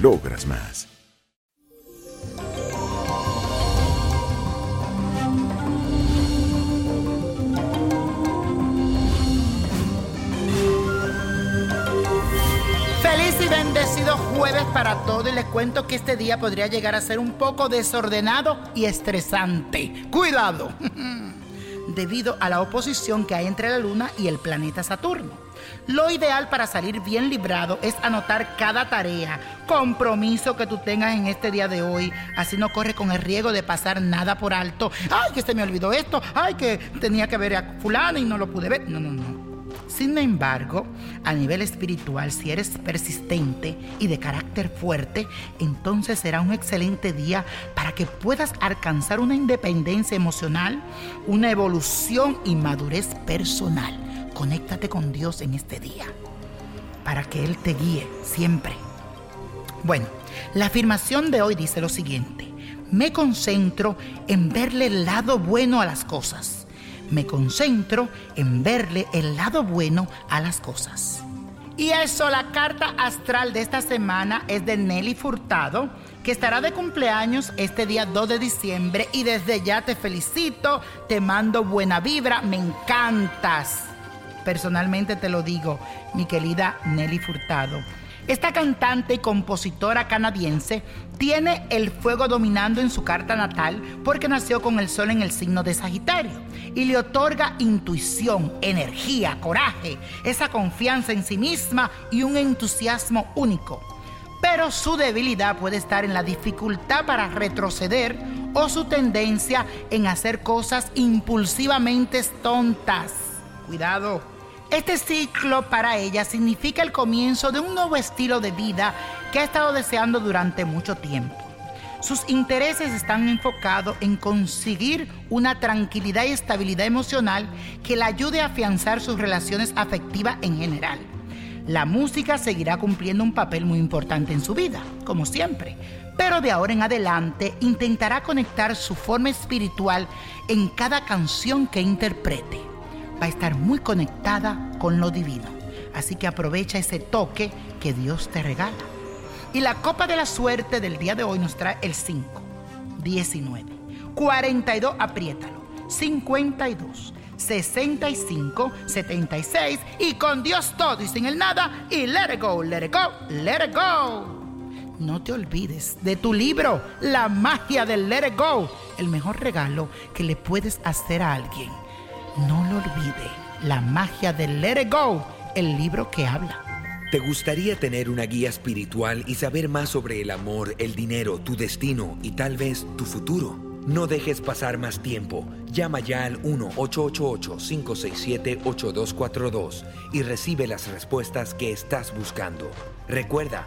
logras más. Feliz y bendecido jueves para todos y les cuento que este día podría llegar a ser un poco desordenado y estresante. Cuidado, debido a la oposición que hay entre la Luna y el planeta Saturno. Lo ideal para salir bien librado es anotar cada tarea, compromiso que tú tengas en este día de hoy. Así no corre con el riesgo de pasar nada por alto. Ay, que se me olvidó esto. Ay, que tenía que ver a fulano y no lo pude ver. No, no, no. Sin embargo, a nivel espiritual, si eres persistente y de carácter fuerte, entonces será un excelente día para que puedas alcanzar una independencia emocional, una evolución y madurez personal conéctate con Dios en este día para que Él te guíe siempre. Bueno, la afirmación de hoy dice lo siguiente. Me concentro en verle el lado bueno a las cosas. Me concentro en verle el lado bueno a las cosas. Y eso, la carta astral de esta semana es de Nelly Furtado, que estará de cumpleaños este día 2 de diciembre. Y desde ya te felicito, te mando buena vibra, me encantas. Personalmente te lo digo, mi querida Nelly Furtado. Esta cantante y compositora canadiense tiene el fuego dominando en su carta natal porque nació con el sol en el signo de Sagitario y le otorga intuición, energía, coraje, esa confianza en sí misma y un entusiasmo único. Pero su debilidad puede estar en la dificultad para retroceder o su tendencia en hacer cosas impulsivamente tontas. Cuidado. Este ciclo para ella significa el comienzo de un nuevo estilo de vida que ha estado deseando durante mucho tiempo. Sus intereses están enfocados en conseguir una tranquilidad y estabilidad emocional que le ayude a afianzar sus relaciones afectivas en general. La música seguirá cumpliendo un papel muy importante en su vida, como siempre, pero de ahora en adelante intentará conectar su forma espiritual en cada canción que interprete va a estar muy conectada con lo divino. Así que aprovecha ese toque que Dios te regala. Y la copa de la suerte del día de hoy nos trae el 5, 19, 42, apriétalo, 52, 65, 76 y con Dios todo y sin el nada y let it go, let it go, let it go. No te olvides de tu libro, La magia del let it go, el mejor regalo que le puedes hacer a alguien. No lo olvide, la magia del Let It Go, el libro que habla. ¿Te gustaría tener una guía espiritual y saber más sobre el amor, el dinero, tu destino y tal vez tu futuro? No dejes pasar más tiempo. Llama ya al 1-888-567-8242 y recibe las respuestas que estás buscando. Recuerda,